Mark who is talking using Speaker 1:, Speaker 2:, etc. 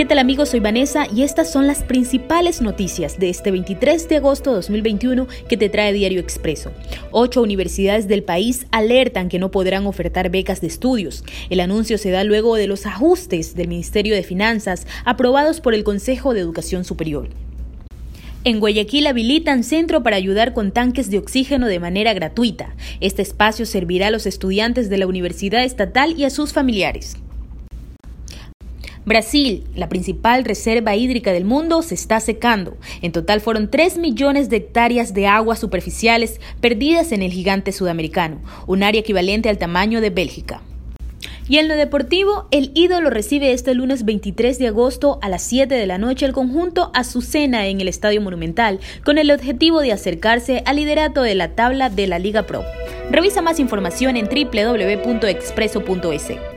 Speaker 1: ¿Qué tal amigos? Soy Vanessa y estas son las principales noticias de este 23 de agosto de 2021 que te trae Diario Expreso. Ocho universidades del país alertan que no podrán ofertar becas de estudios. El anuncio se da luego de los ajustes del Ministerio de Finanzas aprobados por el Consejo de Educación Superior. En Guayaquil habilitan centro para ayudar con tanques de oxígeno de manera gratuita. Este espacio servirá a los estudiantes de la Universidad Estatal y a sus familiares. Brasil, la principal reserva hídrica del mundo, se está secando. En total fueron 3 millones de hectáreas de aguas superficiales perdidas en el gigante sudamericano, un área equivalente al tamaño de Bélgica. Y en lo deportivo, el ídolo recibe este lunes 23 de agosto a las 7 de la noche el conjunto Azucena en el Estadio Monumental, con el objetivo de acercarse al liderato de la tabla de la Liga Pro. Revisa más información en www.expreso.es.